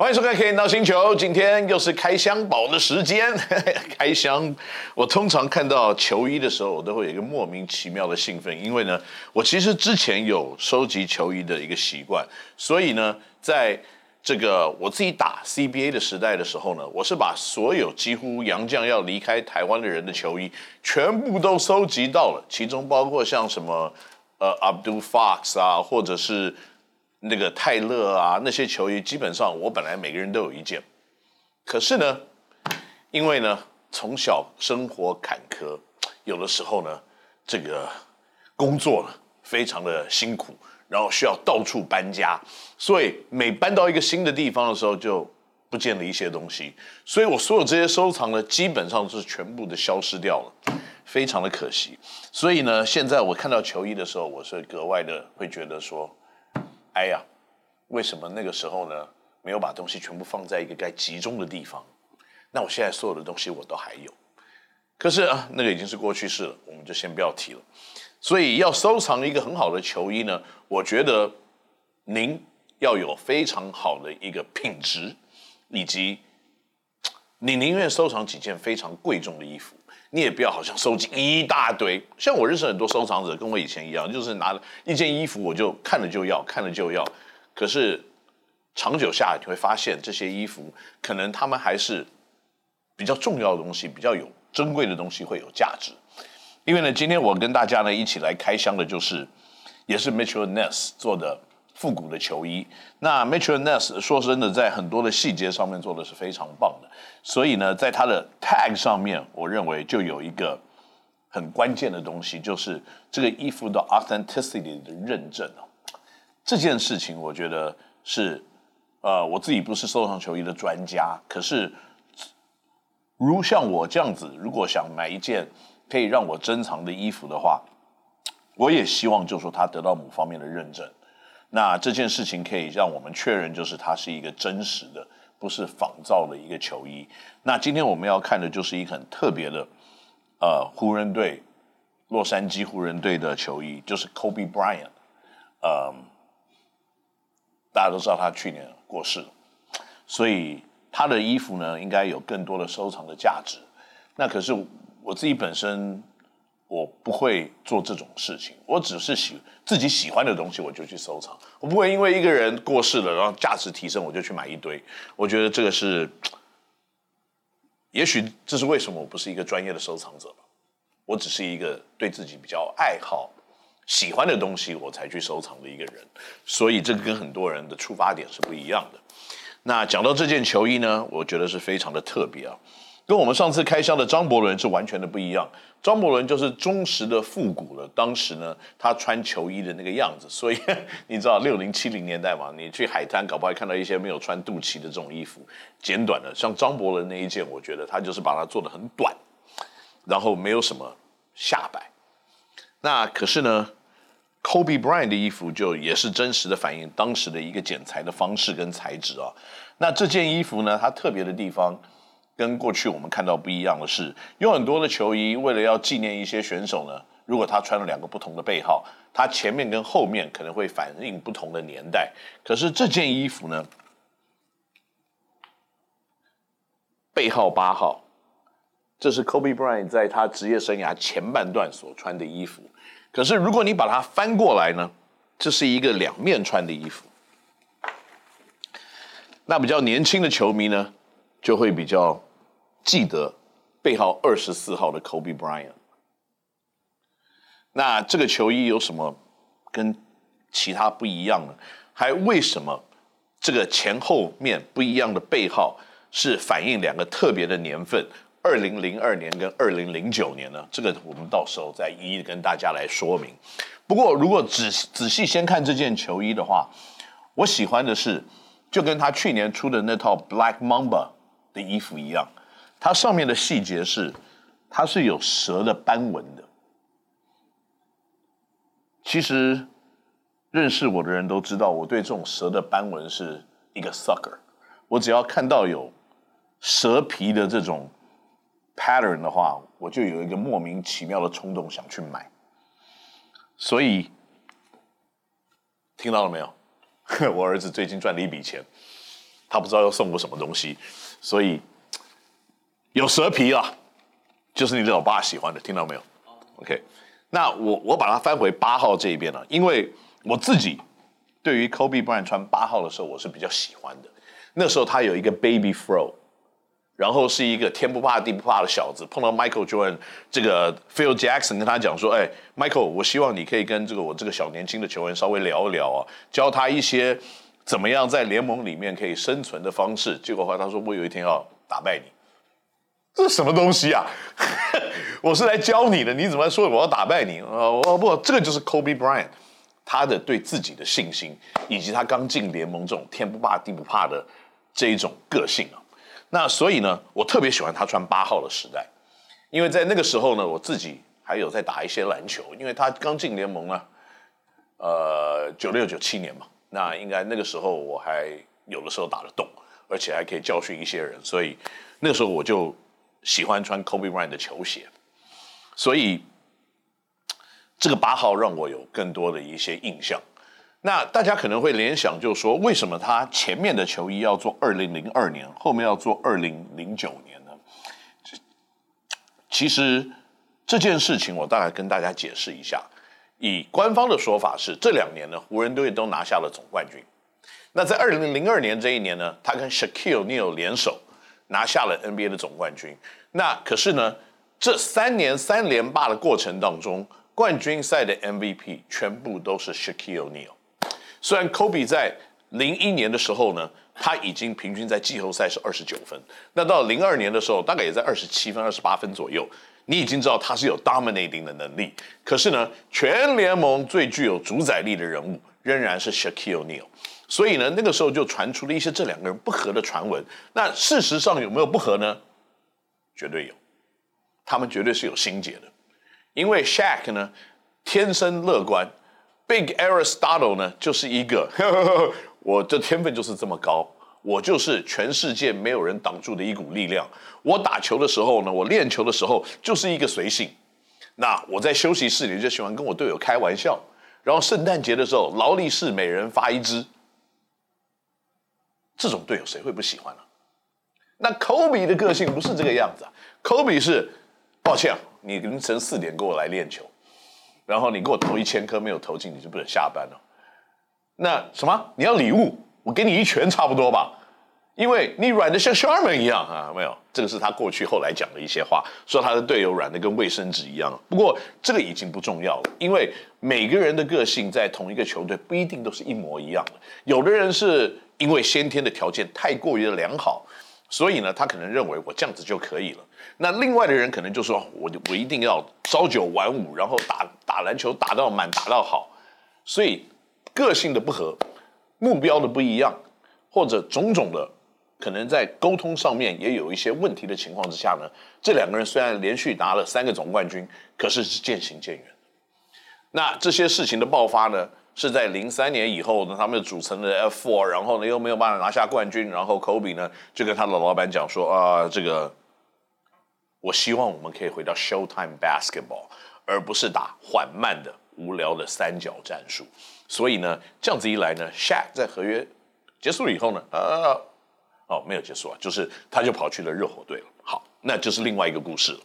欢迎收看《Ken 到星球》，今天又是开箱宝的时间。开箱，我通常看到球衣的时候，我都会有一个莫名其妙的兴奋，因为呢，我其实之前有收集球衣的一个习惯，所以呢，在这个我自己打 CBA 的时代的时候呢，我是把所有几乎洋将要离开台湾的人的球衣全部都收集到了，其中包括像什么呃 Abdul Fox 啊，或者是。那个泰勒啊，那些球衣基本上我本来每个人都有一件，可是呢，因为呢从小生活坎坷，有的时候呢这个工作呢非常的辛苦，然后需要到处搬家，所以每搬到一个新的地方的时候就不见了一些东西，所以我所有这些收藏呢基本上是全部的消失掉了，非常的可惜。所以呢，现在我看到球衣的时候，我是格外的会觉得说。哎呀，为什么那个时候呢，没有把东西全部放在一个该集中的地方？那我现在所有的东西我都还有，可是啊，那个已经是过去式了，我们就先不要提了。所以要收藏一个很好的球衣呢，我觉得您要有非常好的一个品质，以及你宁愿收藏几件非常贵重的衣服。你也不要好像收集一大堆，像我认识很多收藏者，跟我以前一样，就是拿了一件衣服，我就看了就要，看了就要。可是长久下来，你会发现这些衣服可能他们还是比较重要的东西，比较有珍贵的东西会有价值。因为呢，今天我跟大家呢一起来开箱的就是，也是 Mitchell Ness 做的。复古的球衣，那 Mitchell Ness 说真的，在很多的细节上面做的是非常棒的，所以呢，在它的 tag 上面，我认为就有一个很关键的东西，就是这个衣服的 authenticity 的认证哦。这件事情我觉得是，呃，我自己不是收藏球衣的专家，可是如像我这样子，如果想买一件可以让我珍藏的衣服的话，我也希望就说它得到某方面的认证。那这件事情可以让我们确认，就是它是一个真实的，不是仿造的一个球衣。那今天我们要看的就是一个很特别的，呃，湖人队，洛杉矶湖人队的球衣，就是 Kobe Bryant。呃，大家都知道他去年过世了，所以他的衣服呢，应该有更多的收藏的价值。那可是我自己本身。我不会做这种事情，我只是喜自己喜欢的东西，我就去收藏。我不会因为一个人过世了，然后价值提升，我就去买一堆。我觉得这个是，也许这是为什么我不是一个专业的收藏者吧。我只是一个对自己比较爱好、喜欢的东西，我才去收藏的一个人。所以这个跟很多人的出发点是不一样的。那讲到这件球衣呢，我觉得是非常的特别啊。跟我们上次开箱的张伯伦是完全的不一样。张伯伦就是忠实的复古了。当时呢，他穿球衣的那个样子，所以 你知道六零七零年代嘛，你去海滩搞不好看到一些没有穿肚脐的这种衣服，简短的。像张伯伦那一件，我觉得他就是把它做得很短，然后没有什么下摆。那可是呢，Kobe Bryant 的衣服就也是真实的反映当时的一个剪裁的方式跟材质啊。那这件衣服呢，它特别的地方。跟过去我们看到不一样的是，有很多的球衣为了要纪念一些选手呢，如果他穿了两个不同的背号，他前面跟后面可能会反映不同的年代。可是这件衣服呢，背号八号，这是 Kobe Bryant 在他职业生涯前半段所穿的衣服。可是如果你把它翻过来呢，这是一个两面穿的衣服。那比较年轻的球迷呢，就会比较。记得背号二十四号的 Kobe Bryant。那这个球衣有什么跟其他不一样呢？还为什么这个前后面不一样的背号是反映两个特别的年份？二零零二年跟二零零九年呢？这个我们到时候再一一跟大家来说明。不过如果仔仔细先看这件球衣的话，我喜欢的是就跟他去年出的那套 Black Mamba 的衣服一样。它上面的细节是，它是有蛇的斑纹的。其实认识我的人都知道，我对这种蛇的斑纹是一个 sucker。我只要看到有蛇皮的这种 pattern 的话，我就有一个莫名其妙的冲动想去买。所以听到了没有？我儿子最近赚了一笔钱。他不知道要送我什么东西，所以有蛇皮啊，就是你老爸喜欢的，听到没有？OK，那我我把它翻回八号这一边了，因为我自己对于 Kobe Bryant 穿八号的时候，我是比较喜欢的。那时候他有一个 baby fro。然后是一个天不怕地不怕的小子，碰到 Michael Jordan 这个 Phil Jackson 跟他讲说：“哎，Michael，我希望你可以跟这个我这个小年轻的球员稍微聊一聊啊，教他一些怎么样在联盟里面可以生存的方式。”结果后来他说：“我有一天要打败你。”这什么东西啊？我是来教你的，你怎么说我要打败你？哦，不，这个就是 Kobe Bryant 他的对自己的信心，以及他刚进联盟这种天不怕地不怕的这一种个性啊。那所以呢，我特别喜欢他穿八号的时代，因为在那个时候呢，我自己还有在打一些篮球，因为他刚进联盟呢，呃，九六九七年嘛，那应该那个时候我还有的时候打得动，而且还可以教训一些人，所以那个时候我就喜欢穿 Kobe Bryant 的球鞋，所以这个八号让我有更多的一些印象。那大家可能会联想，就是说，为什么他前面的球衣要做二零零二年，后面要做二零零九年呢？其实这件事情，我大概跟大家解释一下。以官方的说法是，这两年呢，湖人队都拿下了总冠军。那在二零零二年这一年呢，他跟 Shaquille O'Neal 联手拿下了 NBA 的总冠军。那可是呢，这三年三连霸的过程当中，冠军赛的 MVP 全部都是 Shaquille O'Neal。虽然 Kobe 在零一年的时候呢，他已经平均在季后赛是二十九分，那到零二年的时候，大概也在二十七分、二十八分左右。你已经知道他是有 dominating 的能力。可是呢，全联盟最具有主宰力的人物仍然是 Shaquille O'Neal。所以呢，那个时候就传出了一些这两个人不合的传闻。那事实上有没有不合呢？绝对有，他们绝对是有心结的。因为 Shaq 呢，天生乐观。Big Aristotle 呢，就是一个呵呵呵，我的天分就是这么高，我就是全世界没有人挡住的一股力量。我打球的时候呢，我练球的时候就是一个随性。那我在休息室里就喜欢跟我队友开玩笑，然后圣诞节的时候，劳力士每人发一支。这种队友谁会不喜欢呢？那 Kobe 的个性不是这个样子啊，Kobe 是，抱歉，你凌晨四点跟我来练球。然后你给我投一千颗没有投进，你就不能下班了。那什么？你要礼物？我给你一拳差不多吧，因为你软的像 Sherman 一样啊，没有。这个是他过去后来讲的一些话，说他的队友软的跟卫生纸一样。不过这个已经不重要了，因为每个人的个性在同一个球队不一定都是一模一样的。有的人是因为先天的条件太过于的良好。所以呢，他可能认为我这样子就可以了。那另外的人可能就说，我我一定要朝九晚五，然后打打篮球打到满，打到好。所以个性的不合，目标的不一样，或者种种的可能在沟通上面也有一些问题的情况之下呢，这两个人虽然连续拿了三个总冠军，可是是渐行渐远。那这些事情的爆发呢，是在零三年以后呢，他们组成了 F4，然后呢又没有办法拿下冠军，然后 Kobe 呢就跟他的老板讲说啊，这个我希望我们可以回到 Showtime Basketball，而不是打缓慢的无聊的三角战术。所以呢，这样子一来呢，Shaq 在合约结束了以后呢，呃，哦，没有结束啊，就是他就跑去了热火队了。好，那就是另外一个故事了。